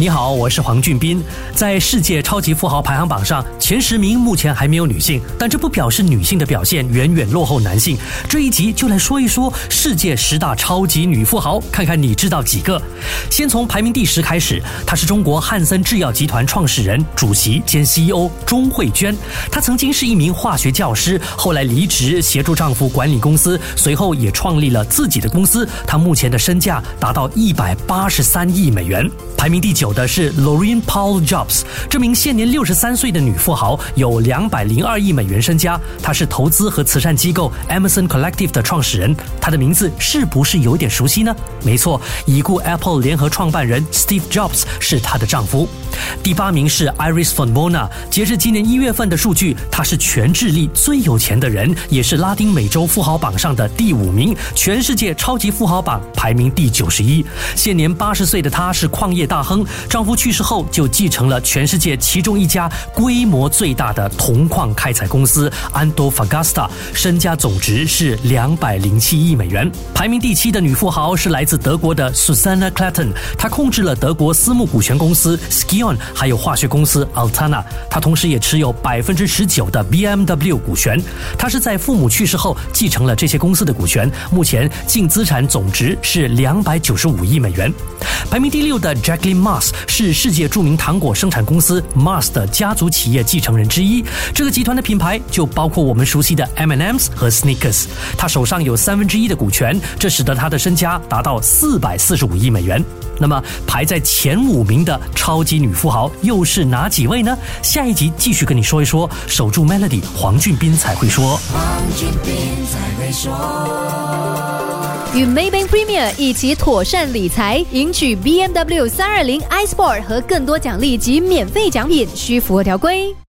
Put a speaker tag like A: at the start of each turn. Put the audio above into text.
A: 你好，我是黄俊斌。在世界超级富豪排行榜上，前十名目前还没有女性，但这不表示女性的表现远远落后男性。这一集就来说一说世界十大超级女富豪，看看你知道几个。先从排名第十开始，她是中国汉森制药集团创始人、主席兼 CEO 钟慧娟。她曾经是一名化学教师，后来离职协助丈夫管理公司，随后也创立了自己的公司。她目前的身价达到一百八十三亿美元。排名第九的是 Lorraine Paul Jobs，这名现年六十三岁的女富豪有两百零二亿美元身家。她是投资和慈善机构 Emerson Collective 的创始人。她的名字是不是有点熟悉呢？没错，已故 Apple 联合创办人 Steve Jobs 是她的丈夫。第八名是 Iris von Bona，截至今年一月份的数据，她是全智利最有钱的人，也是拉丁美洲富豪榜上的第五名，全世界超级富豪榜排名第九十一。现年八十岁的她是矿业。大亨丈夫去世后，就继承了全世界其中一家规模最大的铜矿开采公司安多法 t 斯 a 身家总值是两百零七亿美元。排名第七的女富豪是来自德国的 Susanna Klatten，她控制了德国私募股权公司 Skion，还有化学公司 Altana。她同时也持有百分之十九的 BMW 股权。她是在父母去世后继承了这些公司的股权，目前净资产总值是两百九十五亿美元。排名第六的 Jacqueline 是世界著名糖果生产公司 Mars 的家族企业继承人之一。这个集团的品牌就包括我们熟悉的 M&M's 和 Snickers。他手上有三分之一的股权，这使得他的身家达到四百四十五亿美元。那么排在前五名的超级女富豪又是哪几位呢？下一集继续跟你说一说。守住 Melody，黄俊斌才会说。
B: 黄俊斌才会说。
C: 与 Maybank Premier 一起妥善理财，赢取 BMW 三二零 iSport 和更多奖励及免费奖品，需符合条规。